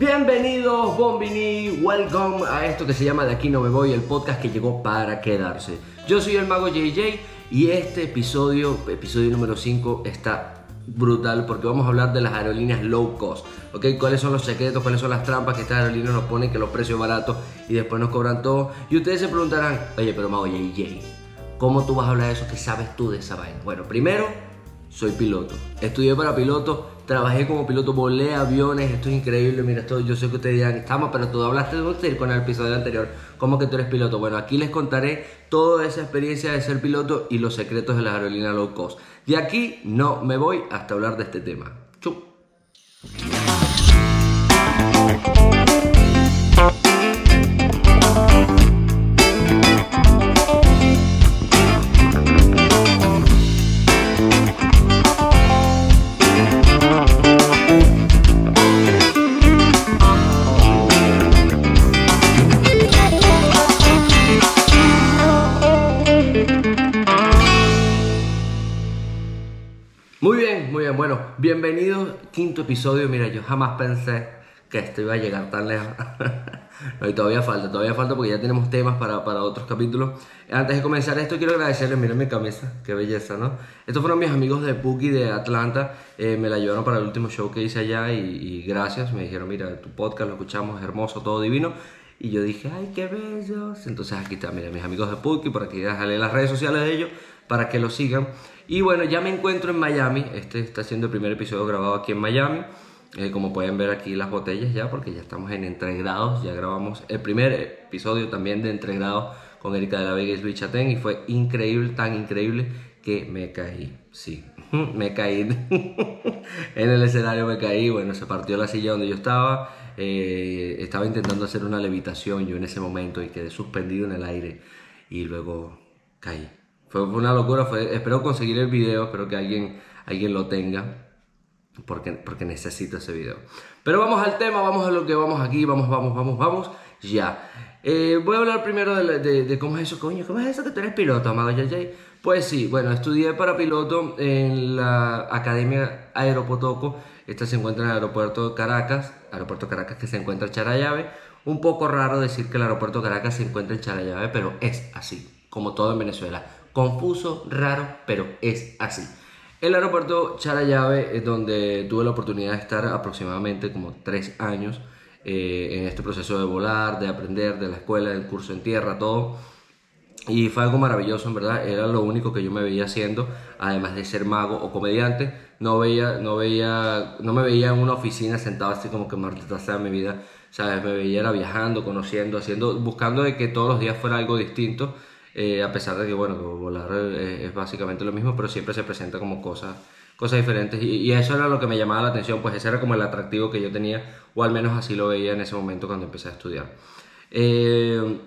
Bienvenidos, Bombini, welcome a esto que se llama De aquí no me voy, el podcast que llegó para quedarse. Yo soy el mago JJ y este episodio, episodio número 5, está brutal porque vamos a hablar de las aerolíneas low cost, ¿ok? ¿Cuáles son los secretos, cuáles son las trampas que estas aerolíneas nos ponen, que los precios baratos y después nos cobran todo? Y ustedes se preguntarán, oye, pero mago JJ, ¿cómo tú vas a hablar de eso? ¿Qué sabes tú de esa vaina? Bueno, primero, soy piloto. Estudié para piloto, trabajé como piloto, volé aviones, esto es increíble, mira, esto, yo sé que ustedes dirán, estamos, pero tú hablaste de con el episodio anterior, ¿cómo que tú eres piloto? Bueno, aquí les contaré toda esa experiencia de ser piloto y los secretos de las aerolíneas low cost. De aquí no me voy hasta hablar de este tema. Chup. Episodio. Mira, yo jamás pensé que esto iba a llegar tan lejos. no, y todavía falta, todavía falta porque ya tenemos temas para, para otros capítulos. Antes de comenzar esto, quiero agradecerles. Miren mi camisa, qué belleza, ¿no? Estos fueron mis amigos de Puki de Atlanta. Eh, me la llevaron para el último show que hice allá y, y gracias. Me dijeron, mira, tu podcast lo escuchamos, hermoso, todo divino. Y yo dije, ay, qué bellos. Entonces aquí está, miren, mis amigos de Puki, por aquí déjale las redes sociales de ellos para que lo sigan. Y bueno, ya me encuentro en Miami. Este está siendo el primer episodio grabado aquí en Miami. Eh, como pueden ver aquí las botellas ya, porque ya estamos en entregrados. Ya grabamos el primer episodio también de entregrados con Erika de la Vega y Luis Chatén. Y fue increíble, tan increíble que me caí. Sí, me caí. en el escenario me caí. Bueno, se partió la silla donde yo estaba. Eh, estaba intentando hacer una levitación yo en ese momento y quedé suspendido en el aire. Y luego caí. Fue una locura, fue, espero conseguir el video, espero que alguien, alguien lo tenga, porque, porque necesito ese video. Pero vamos al tema, vamos a lo que vamos aquí, vamos, vamos, vamos, vamos, ya. Eh, voy a hablar primero de, de, de, cómo es eso, coño, cómo es eso que tú eres piloto, amado JJ. Pues sí, bueno, estudié para piloto en la Academia Aeropotoco, esta se encuentra en el aeropuerto Caracas, aeropuerto Caracas que se encuentra en Charallave. Un poco raro decir que el aeropuerto Caracas se encuentra en Charallave, pero es así, como todo en Venezuela confuso, raro, pero es así. El aeropuerto Charallave es donde tuve la oportunidad de estar aproximadamente como tres años eh, en este proceso de volar, de aprender, de la escuela, del curso en tierra, todo. Y fue algo maravilloso, en verdad. Era lo único que yo me veía haciendo, además de ser mago o comediante. No veía, no veía, no me veía en una oficina sentado así como que mi vida. Me veía era viajando, conociendo, haciendo, buscando de que todos los días fuera algo distinto. Eh, a pesar de que, bueno, volar es, es, básicamente lo mismo, pero siempre se presenta como cosas, cosas diferentes. Y, y, eso era lo que me llamaba la atención, pues ese era como el atractivo que yo tenía, o al menos así lo veía en ese momento cuando empecé a estudiar. Eh,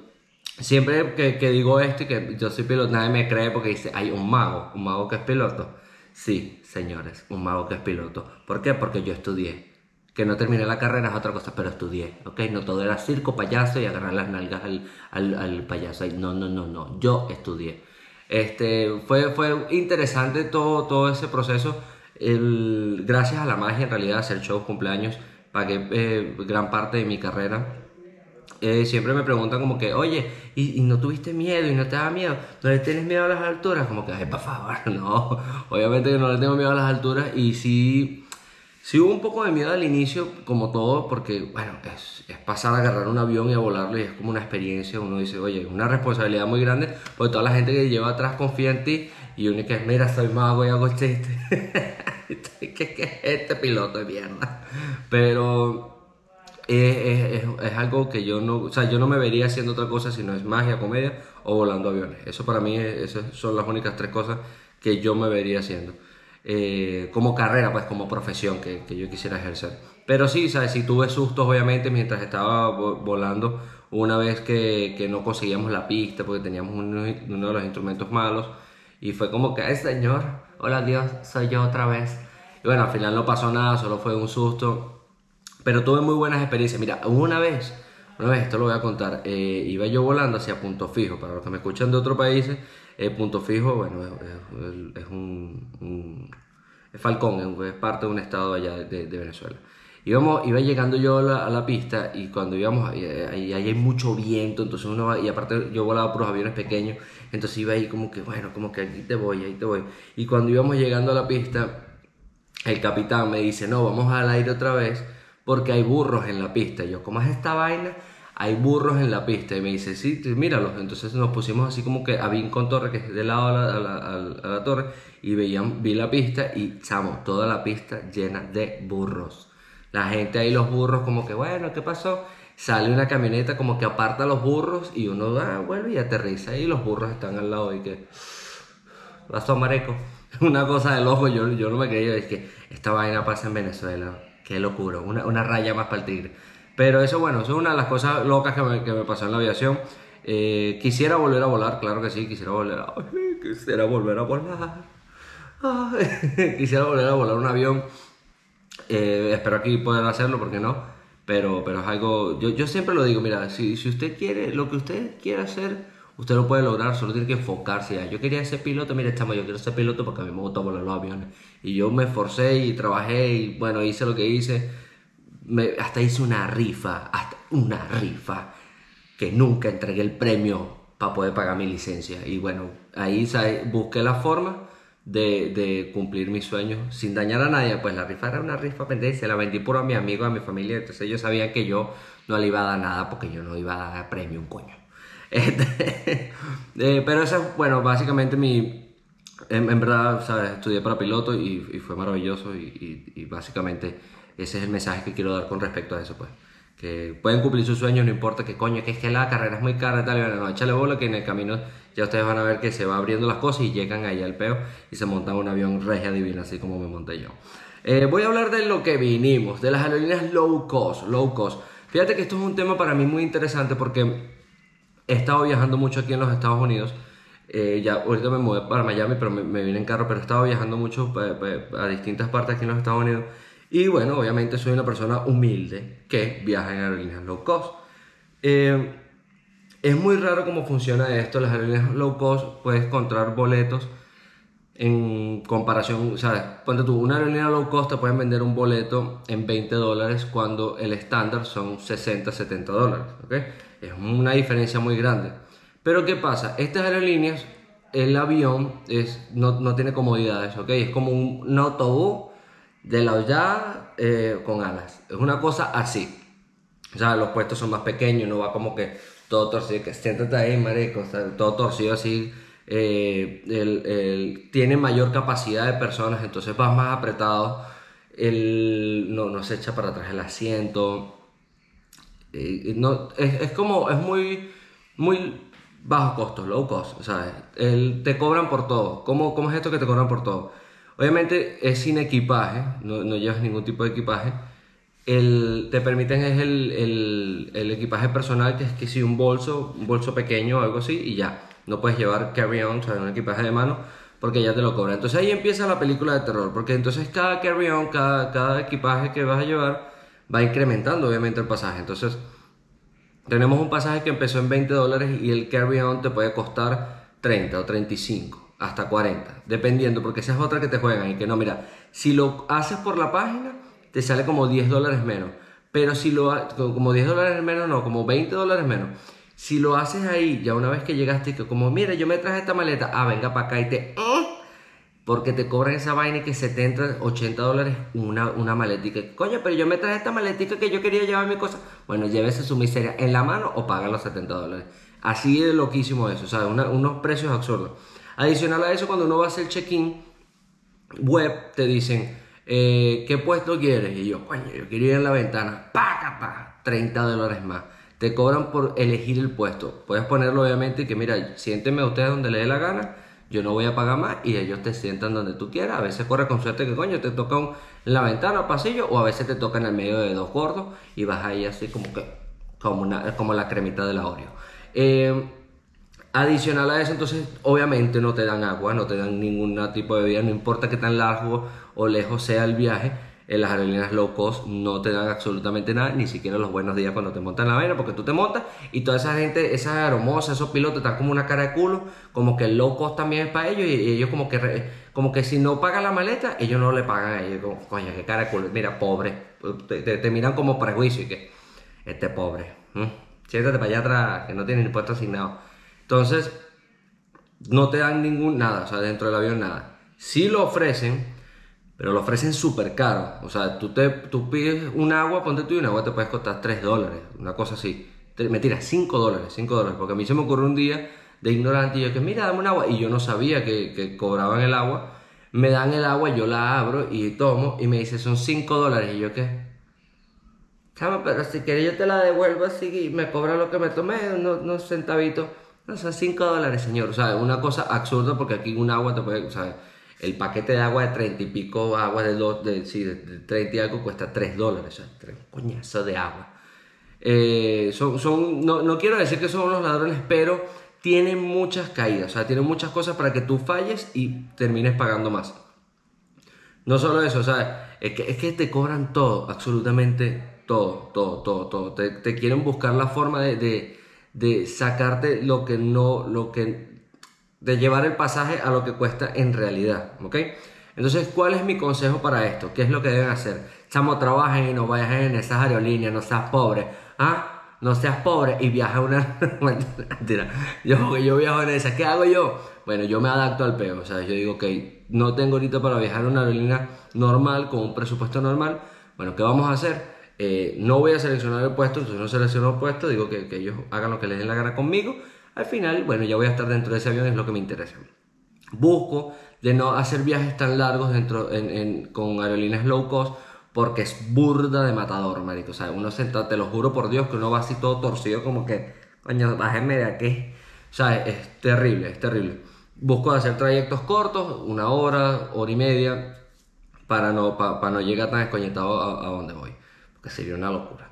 siempre que, que, digo esto y que yo soy piloto, nadie me cree porque dice, hay un mago, un mago que es piloto. Sí, señores, un mago que es piloto. ¿Por qué? Porque yo estudié que no terminé la carrera es otra cosa, pero estudié, ¿ok? No todo era circo, payaso y agarrar las nalgas al, al, al payaso. No, no, no, no, yo estudié. Este, fue, fue interesante todo, todo ese proceso. Gracias a la magia, en realidad, hacer shows, cumpleaños, pagué eh, gran parte de mi carrera. Eh, siempre me preguntan como que, oye, ¿y, ¿y, no tuviste miedo y no te da miedo? ¿No le tienes miedo a las alturas? Como que, ay, por favor, no. Obviamente que no le tengo miedo a las alturas y sí Sí hubo un poco de miedo al inicio, como todo, porque, bueno, es, es, pasar a agarrar un avión y a volarlo y es como una experiencia. Uno dice, oye, una responsabilidad muy grande, porque toda la gente que lleva atrás confía en ti y uno que, mira, soy mago y hago chiste. ¿Qué, ¿Qué, es este piloto de mierda? Pero es, es, es, algo que yo no, o sea, yo no me vería haciendo otra cosa si no es magia, comedia o volando aviones. Eso para mí, esas son las únicas tres cosas que yo me vería haciendo eh, como carrera, pues como profesión que, que, yo quisiera ejercer. Pero sí, ¿sabes? Sí tuve sustos, obviamente, mientras estaba volando, una vez que, que no conseguíamos la pista porque teníamos uno, uno, de los instrumentos malos. Y fue como que, ay señor, hola Dios, soy yo otra vez. Y bueno, al final no pasó nada, solo fue un susto. Pero tuve muy buenas experiencias. Mira, una vez, una vez, esto lo voy a contar, eh, iba yo volando hacia Punto Fijo. Para los que me escuchan de otros países, eh, Punto Fijo, bueno, es, un, es Falcón, es parte de un estado allá de, de, Venezuela. Íbamos, iba llegando yo a la, pista y cuando íbamos, ahí, ahí hay mucho viento, entonces uno va, y aparte yo volaba por los aviones pequeños, entonces iba ahí como que, bueno, como que aquí te voy, ahí te voy. Y cuando íbamos llegando a la pista, el capitán me dice, no, vamos al aire otra vez porque hay burros en la pista. Y yo, ¿cómo es esta vaina? Hay burros en la pista. Y me dice, sí, míralos. Entonces nos pusimos así como que a con torre, que es de lado a la, a a torre, y veían, vi la pista y, chamo, toda la pista llena de burros. La gente ahí, los burros, como que, bueno, ¿qué pasó? Sale una camioneta como que aparta los burros y uno ah, vuelve y aterriza y los burros están al lado y que... Pasó mareco. Una cosa del ojo, yo, yo no me creía, es que esta vaina pasa en Venezuela. Qué locura, una, una raya más para el tigre. Pero eso, bueno, eso es una de las cosas locas que me, que me pasó en la aviación. Eh, quisiera volver a volar, claro que sí, quisiera volver a, quisiera volver a volar. quisiera volver a volar un avión. Eh, espero aquí poder hacerlo, porque no. Pero, pero es algo, yo, yo siempre lo digo, mira, si, si usted quiere, lo que usted quiera hacer, usted lo puede lograr, solo tiene que enfocarse. Ya. Yo quería ser piloto, mira, chamo, yo quiero ser piloto porque a mí me gusta volar los aviones. Y yo me esforcé y trabajé y bueno, hice lo que hice. Me, hasta hice una rifa, hasta una rifa, que nunca entregué el premio para poder pagar mi licencia. Y bueno, ahí ¿sabes? busqué la forma de, de, cumplir mis sueños sin dañar a nadie. Pues la rifa era una rifa pendiente, se la vendí por a mi amigo, a mi familia. Entonces ellos sabían que yo no le iba a dar nada porque yo no iba a dar premio un coño. Este, eh, pero eso es, bueno, básicamente mi... En, en verdad, ¿sabes? Estudié para piloto y, fue maravilloso y, básicamente ese es el mensaje que quiero dar con respecto a eso, pues. Que pueden cumplir sus sueños, no importa que coño, que es que la carrera es muy cara tal, y bueno, no, échale bola que en el camino ya ustedes van a ver que se va abriendo las cosas y llegan ahí al peo y se montan un avión regia divina, así como me monté yo. Eh, voy a hablar de lo que vinimos, de las aerolíneas low cost, low cost. Fíjate que esto es un tema para mí muy interesante porque he estado viajando mucho aquí en los Estados Unidos. Eh, ya ahorita me mudé para Miami, pero me, me, vine en carro, pero he estado viajando mucho a, a distintas partes aquí en los Estados Unidos. Y bueno, obviamente soy una persona humilde que viaja en aerolíneas low cost. Eh, es muy raro cómo funciona esto. Las aerolíneas low cost puedes encontrar boletos en comparación, ¿sabes? Ponte tú, una aerolínea low cost te pueden vender un boleto en 20 dólares cuando el estándar son 60, 70 dólares, ¿ok? Es una diferencia muy grande. Pero ¿qué pasa? Estas aerolíneas, el avión es, no, no tiene comodidades, ¿ok? Es como un, un autobús de la hollada eh, con alas. Es una cosa así. O sea, los puestos son más pequeños, no va como que todo torcido, que siéntate ahí, marico, todo torcido así. Eh, el, el, tiene mayor capacidad de personas, entonces vas más apretado. El, no, no se echa para atrás el asiento. Eh, no, es, es, como, es muy, muy bajo costo, low cost, ¿sabes? Te cobran por todo. ¿Cómo, ¿Cómo es esto que te cobran por todo? Obviamente es sin equipaje, no, llevas ningún tipo de equipaje. El, te permiten es el, el, el, equipaje personal, que es que si un bolso, un bolso pequeño o algo así, y ya. No puedes llevar carry-on, o sea, un equipaje de mano, porque ya te lo cobran. Entonces ahí empieza la película de terror, porque entonces cada carry-on, cada, cada equipaje que vas a llevar, va incrementando obviamente el pasaje. Entonces, tenemos un pasaje que empezó en 20 dólares y el carry-on te puede costar 30 o 35, hasta 40, dependiendo, porque esa es otra que te juegan y que no, mira, si lo haces por la página, te sale como 10 dólares menos. Pero si lo haces, como 10 dólares menos, no, como 20 dólares menos. Si lo haces ahí, ya una vez que llegaste, que como, mira, yo me traje esta maleta, ah, venga para acá y te... Porque te cobran esa vaina y que 70, 80 dólares una, una maletica. Coño, pero yo me traje esta maletica que yo quería llevar mi cosa. Bueno, llévese su miseria en la mano o paga los 70 dólares. Así de loquísimo eso, o sea, unos precios absurdos. Adicional a eso, cuando uno va a hacer check-in web, te dicen, eh, ¿qué puesto quieres? Y yo, coño, yo quiero ir en la ventana, pa, pa, 30 dólares más. Te cobran por elegir el puesto. Puedes ponerlo obviamente que, mira, siénteme a ustedes donde le dé la gana yo no voy a pagar más y ellos te sientan donde tú quieras. A veces corre con suerte que coño te toca en la ventana o pasillo o a veces te toca en el medio de dos gordos y vas ahí así como que como, una, como la cremita de la Oreo. Eh, adicional a eso, entonces obviamente no te dan agua, no te dan ningún tipo de bebida, no importa que tan largo o lejos sea el viaje en las aerolíneas low cost no te dan absolutamente nada, ni siquiera los buenos días cuando te montan la vaina, porque tú te montas y toda esa gente, esas aeromosas, esos pilotos están como una cara de culo, como que el low cost también es para ellos y, ellos como que como que si no pagan la maleta, ellos no le pagan a ellos, como, coño, qué cara de culo, mira, pobre, te, miran como prejuicio y que este pobre, siéntate para allá atrás, que no tiene ni puesto asignado. Entonces, no te dan ningún nada, o sea, dentro del avión nada. Sí lo ofrecen, pero lo ofrecen súper caro. O sea, tú, te, tú pides un agua, ponte tú y un agua te puedes costar 3 dólares, una cosa así. Mentira, 5 dólares, 5 dólares, porque a mí se me ocurrió un día de ignorante y yo que mira, dame un agua, y yo no sabía que, que cobraban el agua. Me dan el agua, yo la abro y tomo, y me dice, son 5 dólares, y yo qué. Chama, pero si quieres yo te la devuelvo así y me cobra lo que me tomé, unos, centavitos. O sea, 5 dólares, señor. O sea, una cosa absurda porque aquí un agua te puede, o sea, el paquete de agua de 30 y pico, agua de, dos, de, sí, de 30 y algo cuesta 3 dólares. O sea, 3 coñazos de agua. Eh, son, son, no, no, quiero decir que son unos ladrones, pero tienen muchas caídas. O sea, tienen muchas cosas para que tú falles y termines pagando más. No solo eso, o sea, es que, es que te cobran todo, absolutamente todo, todo, todo, todo. Te, te quieren buscar la forma de, de sacarte lo que no, lo que de llevar el pasaje a lo que cuesta en realidad, ¿ok? Entonces, ¿cuál es mi consejo para esto? ¿Qué es lo que deben hacer? Chamo, trabajen y no vayan en esas aerolíneas, no seas pobre, ¿ah? No seas pobre y viaja una... Mentira, yo, yo viajo en esa, ¿qué hago yo? Bueno, yo me adapto al peo, o sea, yo digo, ok, no tengo ahorita para viajar en una aerolínea normal, con un presupuesto normal, bueno, ¿qué vamos a hacer? Eh, no voy a seleccionar el puesto, entonces no selecciono el puesto, digo que, que ellos hagan lo que les den la gana conmigo, al final, bueno, ya voy a estar dentro de ese avión, es lo que me interesa. Busco de no hacer viajes tan largos dentro, con aerolíneas low cost porque es burda de matador, marico. O sea, uno sentado, te lo juro por Dios, que uno va así todo torcido como que, coño, bájenme de aquí. O es, terrible, es terrible. Busco hacer trayectos cortos, una hora, hora y media, para no, para, no llegar tan desconectado a, a donde voy. Porque sería una locura.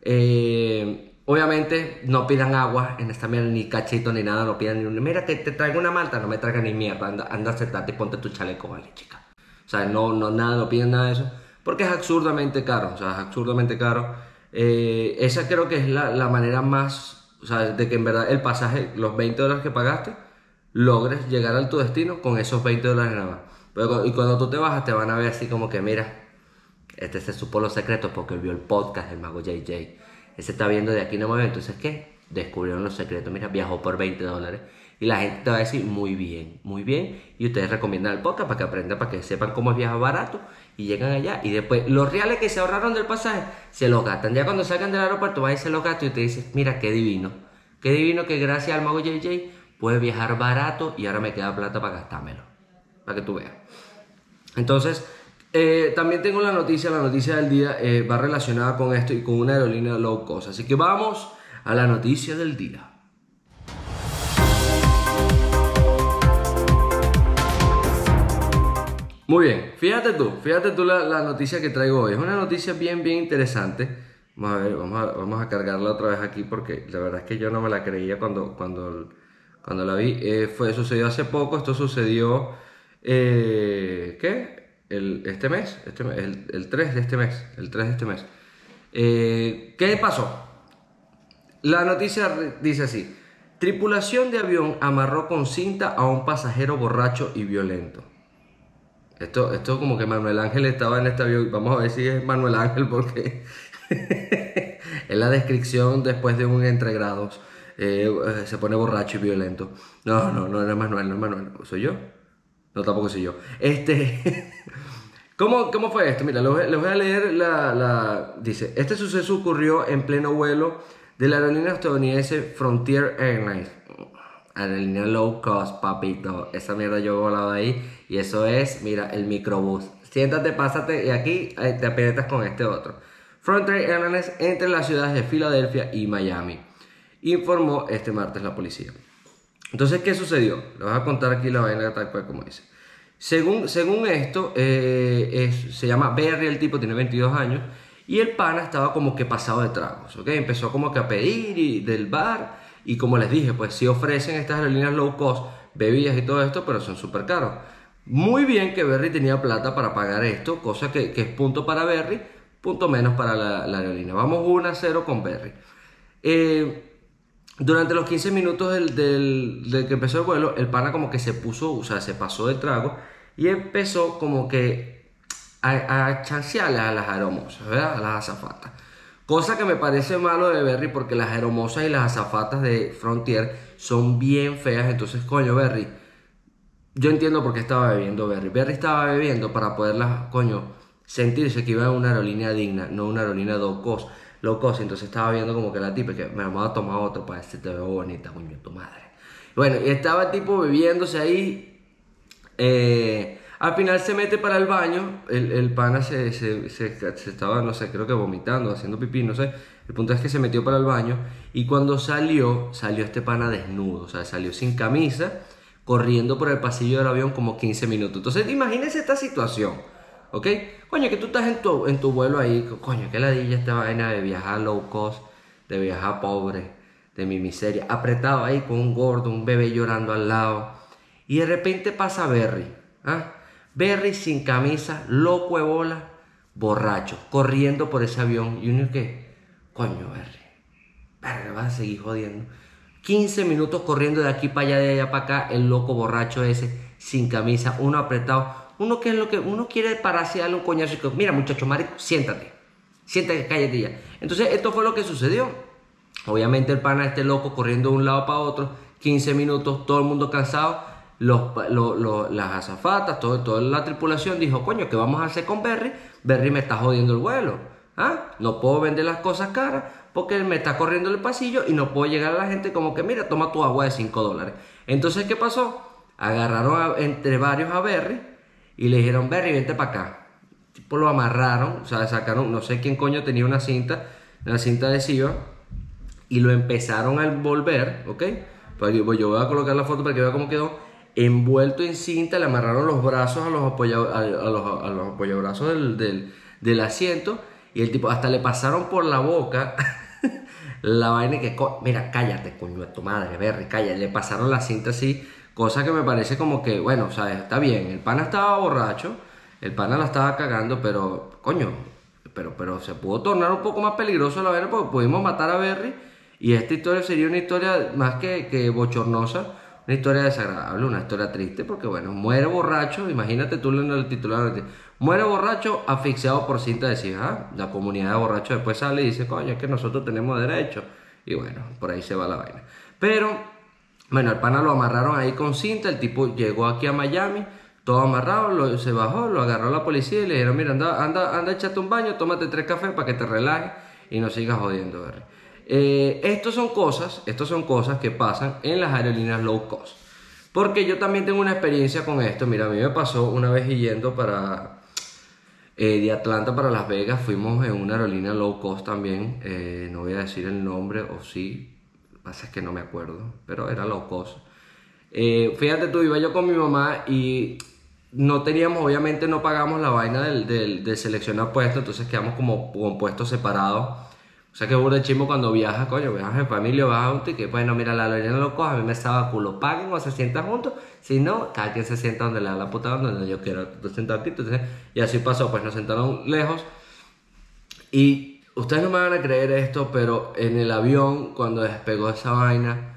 Eh, Obviamente no pidan agua en esta mierda, ni cachito, ni nada, no pidan ni un... Mira que te traigo una malta, no me traigan ni mierda, anda, anda a y ponte tu chaleco, vale, chica. O sea, no, no, nada, no piden nada de eso, porque es absurdamente caro, o sea, es absurdamente caro. Eh, esa creo que es la, la, manera más, o sea, de que en verdad el pasaje, los 20 dólares que pagaste, logres llegar a tu destino con esos 20 dólares nada más. Pero, y cuando tú te bajas te van a ver así como que, mira, este se supo los secretos porque vio el podcast del mago JJ ese está viendo de aquí no me ve. Entonces, ¿qué? Descubrieron los secretos. Mira, viajó por 20 dólares. Y la gente te va a decir, muy bien, muy bien. Y ustedes recomiendan el podcast para que aprendan, para que sepan cómo es viajar barato. Y llegan allá. Y después, los reales que se ahorraron del pasaje, se los gastan. Ya cuando salgan del aeropuerto, van y se los gastan. Y te dicen, mira, qué divino. Qué divino que gracias al mago JJ puedes viajar barato y ahora me queda plata para gastármelo. Para que tú veas. Entonces, eh, también tengo la noticia, la noticia del día eh, va relacionada con esto y con una aerolínea low cost. Así que vamos a la noticia del día. Muy bien, fíjate tú, fíjate tú la, noticia que traigo hoy. Es una noticia bien, bien interesante. Vamos a ver, vamos a, cargarla otra vez aquí porque la verdad es que yo no me la creía cuando, cuando, cuando la vi. Eh, fue, sucedió hace poco, esto sucedió... ¿Qué? Este mes, este el, 3 de este mes, el 3 de este mes. Eh, ¿Qué pasó? La noticia dice así, tripulación de avión amarró con cinta a un pasajero borracho y violento. Esto, esto como que Manuel Ángel estaba en este avión, vamos a ver si es Manuel Ángel porque en la descripción después de un entregrados eh, se pone borracho y violento. No, no, no, es Manuel, no es Manuel, soy yo. No, tampoco soy yo. Este. ¿Cómo, ¿Cómo, fue esto? Mira, les voy a leer la, Dice: Este suceso ocurrió en pleno vuelo de la aerolínea estadounidense Frontier Airlines. Aerolínea low cost, papito. Esa mierda yo volaba ahí. Y eso es, mira, el microbús. Siéntate, pásate y aquí te aprietas con este otro. Frontier Airlines entre las ciudades de Filadelfia y Miami. Informó este martes la policía. Entonces, ¿qué sucedió? Le voy a contar aquí la vaina tal cual como dice. Según, según esto, eh, se llama Berry, el tipo tiene 22 años, y el pana estaba como que pasado de tragos, ¿ok? Empezó como que a pedir del bar, y como les dije, pues sí ofrecen estas aerolíneas low cost, bebidas y todo esto, pero son súper caros. Muy bien que Berry tenía plata para pagar esto, cosa que, es punto para Berry, punto menos para la, la aerolínea. Vamos 1 a 0 con Berry. Eh, durante los 15 minutos del, del, que empezó el vuelo, el pana como que se puso, o sea, se pasó de trago y empezó como que a, a chancearle a las aeromosas, ¿verdad? A las azafatas. Cosa que me parece malo de Berry porque las aeromosas y las azafatas de Frontier son bien feas. Entonces, coño, Berry, yo entiendo por qué estaba bebiendo Berry. Berry estaba bebiendo para poderlas, coño, sentirse que iba en una aerolínea digna, no una aerolínea low cost. Low cost. Entonces estaba viendo como que la tipa que me vamos a tomar otro para decirte te veo bonita, coño, tu madre. Bueno, y estaba tipo bebiéndose ahí. Eh, al final se mete para el baño, el, el pana se, se, se, se estaba, no sé, creo que vomitando, haciendo pipí, no sé. El punto es que se metió para el baño y cuando salió, salió este pana desnudo, o sea, salió sin camisa, corriendo por el pasillo del avión como 15 minutos. Entonces, imagínese esta situación, ¿ok? Coño, que tú estás en tu, en tu vuelo ahí, coño, que ladilla esta vaina de viajar low cost, de viajar pobre, de mi miseria, apretado ahí con un gordo, un bebé llorando al lado. Y de repente pasa Berry, ¿ah? Berry sin camisa, loco de bola, borracho, corriendo por ese avión. Y uno que, coño, Berry, Berry, vas a seguir jodiendo. 15 minutos corriendo de aquí para allá, de allá para acá, el loco borracho ese, sin camisa, uno apretado. Uno que es lo que uno quiere un coñazo y que, mira, muchacho marico, siéntate, siéntate, cállate ya. Entonces, esto fue lo que sucedió. Obviamente, el pana, este loco, corriendo de un lado para otro, 15 minutos, todo el mundo cansado los, lo, lo, las azafatas, todo, toda la tripulación dijo, coño, ¿qué vamos a hacer con Berry? Berry me está jodiendo el vuelo. ¿Ah? No puedo vender las cosas caras porque me está corriendo el pasillo y no puedo llegar a la gente como que, mira, toma tu agua de 5 dólares. Entonces, ¿qué pasó? Agarraron entre varios a Berry y le dijeron, Berry, vente para acá. Tipo lo amarraron, o sea, sacaron, no sé quién coño tenía una cinta, una cinta adhesiva, y lo empezaron a envolver, ¿ok? Pues yo, yo voy a colocar la foto para que vea cómo quedó envuelto en cinta, le amarraron los brazos a los, apoya, a, los, apoyabrazos del, del, del, asiento y el tipo hasta le pasaron por la boca la vaina que, mira, cállate, coño de tu madre, Berry, cállate, le pasaron la cinta así, cosa que me parece como que, bueno, sea, está bien, el pana estaba borracho, el pana la estaba cagando, pero, coño, pero, pero se pudo tornar un poco más peligroso la vaina porque pudimos matar a Berry y esta historia sería una historia más que, que bochornosa una historia desagradable, una historia triste, porque bueno, muere borracho, imagínate tú leyendo el titular, muere borracho asfixiado por cinta de ah, la comunidad de borrachos después sale y dice, coño, es que nosotros tenemos derecho, y bueno, por ahí se va la vaina. Pero, bueno, el pana lo amarraron ahí con cinta, el tipo llegó aquí a Miami, todo amarrado, lo, se bajó, lo agarró la policía y le dijeron, mira, anda, anda, anda, échate un baño, tómate tres cafés para que te relajes y no sigas jodiendo. Eh, estos son cosas, estos son cosas que pasan en las aerolíneas low cost. Porque yo también tengo una experiencia con esto. Mira, a mí me pasó una vez yendo para eh, de Atlanta para Las Vegas. Fuimos en una aerolínea low cost también. Eh, no voy a decir el nombre, o sí. Pasa es que no me acuerdo, pero era low cost. Eh, fíjate tú, iba yo con mi mamá y no teníamos, obviamente no pagamos la vaina del, del, seleccionar puesto, entonces quedamos como con puestos separados o sea que de chimo cuando viajas, coño, viajas en familia, vas a un ticket, bueno, mira, la no lo coja, a mí me estaba culo, paguen o se sientan juntos, si no, cada quien se sienta donde le da la puta donde yo quiero, tú entonces, y así pasó, pues nos sentaron lejos, y ustedes no me van a creer esto, pero en el avión, cuando despegó esa vaina,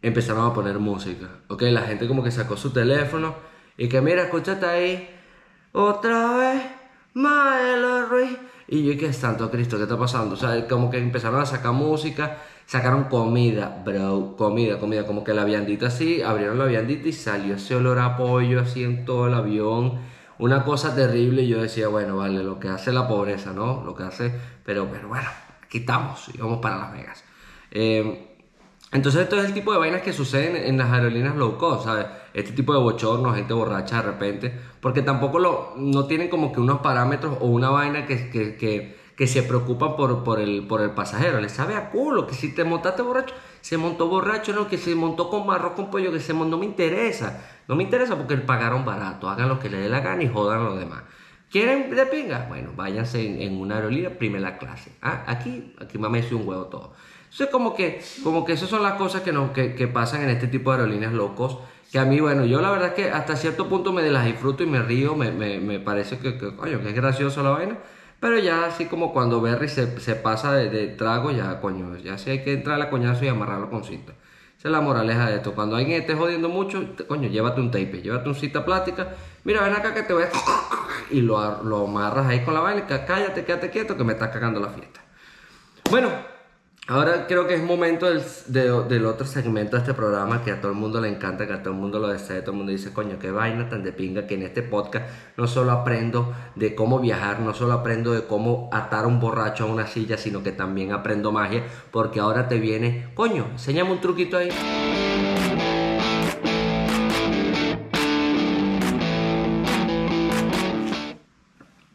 empezaron a poner música, ok, la gente como que sacó su teléfono, y que mira, escúchate ahí, otra vez, Maelo Ruiz, y yo, ¿qué santo Cristo? ¿Qué está pasando? O sea, como que empezaron a sacar música, sacaron comida, bro, comida, comida, como que la viandita así, abrieron la viandita y salió ese olor a pollo así en todo el avión. Una cosa terrible y yo decía, bueno, vale, lo que hace la pobreza, ¿no? Lo que hace, pero, pero bueno, aquí estamos y vamos para Las Vegas. Eh, entonces esto es el tipo de vainas que suceden en las aerolíneas low cost, ¿sabes? Este tipo de bochornos, gente borracha de repente, porque tampoco lo, no tienen como que unos parámetros o una vaina que, que se preocupan por, por, el, por el pasajero. Le sabe a culo que si te montaste borracho, se montó borracho, no, que se montó con arroz con pollo, que se montó, no me interesa. No me interesa porque pagaron barato, hagan lo que les dé la gana y jodan a los demás. ¿Quieren de pinga? Bueno, váyanse en, una aerolínea primera clase. Ah, aquí, aquí mames un huevo todo. Entonces, como que, como que esas son las cosas que, no, que, que pasan en este tipo de aerolíneas locos. Que a mí, bueno, yo la verdad es que hasta cierto punto me las disfruto y me río, me, me, me parece que, coño, que es gracioso la vaina. Pero ya así como cuando Berry se, se pasa de, trago, ya, coño, ya sí hay que entrar a coñazo y amarrarlo con cinta. Esa es la moraleja de esto. Cuando alguien esté jodiendo mucho, coño, llévate un tape, llévate un cita plástica mira, ven acá que te voy a... Y lo, lo amarras ahí con la vaina, cállate, quédate quieto que me estás cagando la fiesta. Bueno, Ahora creo que es momento del, otro segmento de este programa que a todo el mundo le encanta, que a todo el mundo lo desea, todo el mundo dice, coño, qué vaina tan de pinga que en este podcast no solo aprendo de cómo viajar, no solo aprendo de cómo atar un borracho a una silla, sino que también aprendo magia, porque ahora te viene, coño, enséñame un truquito ahí.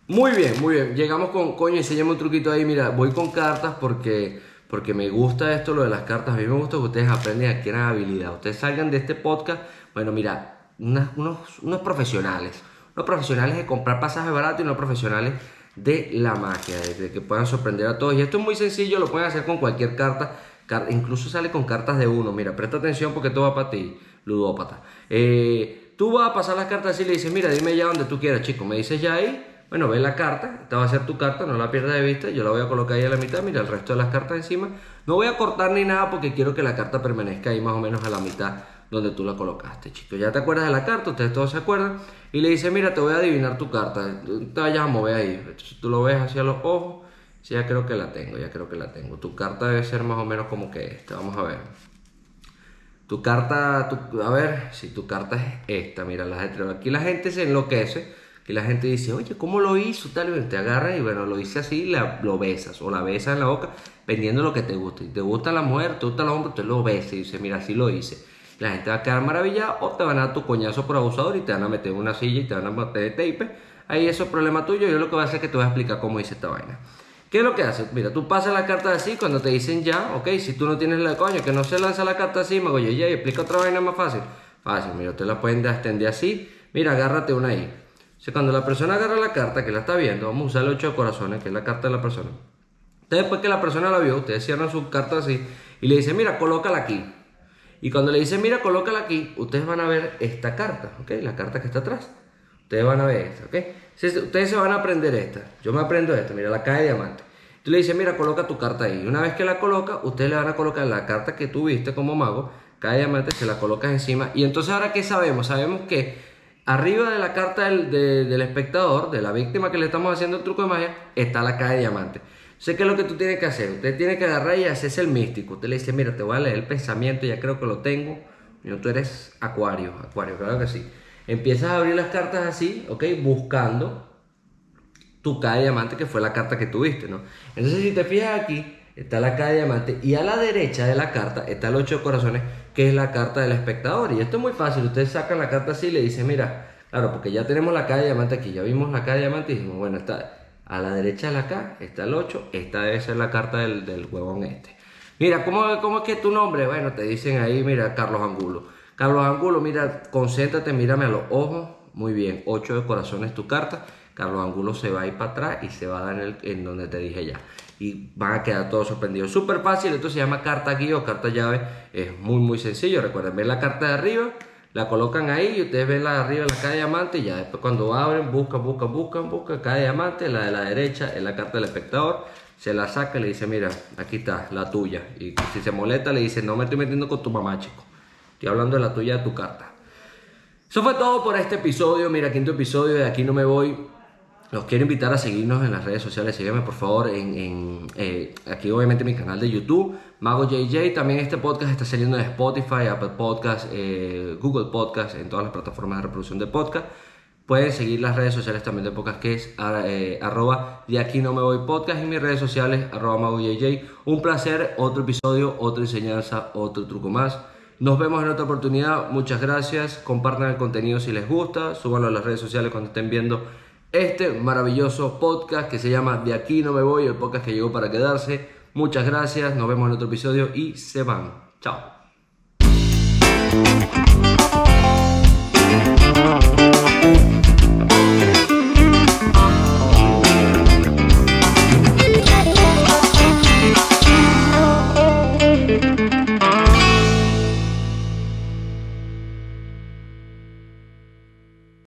Muy bien, muy bien. Llegamos con, coño, enséñame un truquito ahí. Mira, voy con cartas porque porque me gusta esto, lo de las cartas. A mí me gusta que ustedes aprendan adquieran habilidad. Ustedes salgan de este podcast, bueno, mira, unos, unos profesionales. Unos profesionales de comprar pasajes baratos y unos profesionales de la magia, de que puedan sorprender a todos. Y esto es muy sencillo, lo pueden hacer con cualquier carta. incluso sale con cartas de uno. Mira, presta atención porque esto va para ti, ludópata. Eh, tú vas a pasar las cartas y le dices, mira, dime ya donde tú quieras, chico. Me dices ya ahí bueno, ve la carta, esta va a ser tu carta, no la pierdas de vista, yo la voy a colocar ahí a la mitad, mira el resto de las cartas encima. No voy a cortar ni nada porque quiero que la carta permanezca ahí más o menos a la mitad donde tú la colocaste, chicos. Ya te acuerdas de la carta, ustedes todos se acuerdan. Y le dice, mira, te voy a adivinar tu carta, te vayas a mover ahí. Entonces, tú lo ves hacia los ojos, sí, ya creo que la tengo, ya creo que la tengo. Tu carta debe ser más o menos como que esta, vamos a ver. Tu carta, a ver, si tu carta es esta, mira, las aquí la gente se enloquece y la gente dice, oye, ¿cómo lo hizo? Tal, te agarra y bueno, lo hice así, la, lo besas o la besas en la boca, dependiendo de lo que te guste. Si te gusta la mujer, te gusta el hombre, te lo besas y dice, mira, así lo hice. La gente va a quedar maravillada o te van a dar tu coñazo por abusador y te van a meter en una silla y te van a meter de tape. Ahí eso es problema tuyo. Yo lo que voy a hacer es que te voy a explicar cómo hice esta vaina. ¿Qué es lo que hace? Mira, tú pasas la carta así cuando te dicen ya, ok, si tú no tienes la coño, que no se lanza la carta así, me oye, ya, explica otra vaina más fácil. Fácil, mira, te la pueden extender así. Mira, agárrate una ahí cuando la persona agarra la carta que la está viendo, vamos a usar el 8 de corazones, que es la carta de la persona. Entonces, después que la persona la vio, ustedes cierran su carta así y le dicen, mira, colócala aquí. Y cuando le dicen, mira, colócala aquí, ustedes van a ver esta carta, ¿ok? La carta que está atrás. Ustedes van a ver esta, ¿ok? Ustedes se van a aprender esta. Yo me aprendo esta, mira, la cae de diamante. Tú le dices, mira, coloca tu carta ahí. Y una vez que la coloca, ustedes le van a colocar la carta que tú viste como mago, cae de diamante, se la colocas encima. Y entonces, ¿ahora qué sabemos? Sabemos que Arriba de la carta del, espectador, de la víctima que le estamos haciendo el truco de magia, está la caja de diamante. Sé que es lo que tú tienes que hacer. Usted tiene que agarrar y hacerse el místico. Usted le dice, mira, te voy a leer el pensamiento, ya creo que lo tengo. Tú eres acuario, acuario, claro que sí. Empiezas a abrir las cartas así, ¿ok? Buscando tu caja de diamante, que fue la carta que tuviste, ¿no? Entonces, si te fijas aquí, está la caja de diamante y a la derecha de la carta está el 8 de corazones que es la carta del espectador. Y esto es muy fácil, ustedes sacan la carta así y le dicen, mira, claro, porque ya tenemos la K de diamante aquí, ya vimos la K de diamante y dijimos, bueno, está a la derecha de la K, está el 8, esta debe ser la carta del, del huevón este. Mira, ¿cómo, ¿cómo es que es tu nombre? Bueno, te dicen ahí, mira, Carlos Angulo. Carlos Angulo, mira, concéntrate, mírame a los ojos. Muy bien, 8 de corazones tu carta. Carlos Angulo se va a ir para atrás y se va a dar en, donde te dije ya y van a quedar todos sorprendidos. Súper fácil, esto se llama carta guía carta llave. Es muy, muy sencillo. Recuerden, ven la carta de arriba, la colocan ahí y ustedes ven la de arriba, la caja de diamante. Y ya después, cuando abren, buscan, buscan, buscan, buscan, caja de diamante. La de la derecha es la carta del espectador. Se la saca y le dice: Mira, aquí está, la tuya. Y si se molesta, le dice: No me estoy metiendo con tu mamá, chico. Estoy hablando de la tuya, de tu carta. Eso fue todo por este episodio. Mira, quinto episodio. De aquí no me voy los quiero invitar a seguirnos en las redes sociales. Sígueme por favor en, eh, aquí obviamente mi canal de YouTube, Mago JJ. También este podcast está saliendo en Spotify, Apple Podcast, eh, Google Podcast, en todas las plataformas de reproducción de podcast. Pueden seguir las redes sociales también de podcast que es eh, arroba de aquí no me voy podcast y mis redes sociales arroba Mago JJ. Un placer, otro episodio, otra enseñanza, otro truco más. Nos vemos en otra oportunidad. Muchas gracias. Compartan el contenido si les gusta. Súbanlo a las redes sociales cuando estén viendo este maravilloso podcast que se llama De aquí no me voy, el podcast que llegó para quedarse. Muchas gracias, nos vemos en otro episodio y se van. Chao.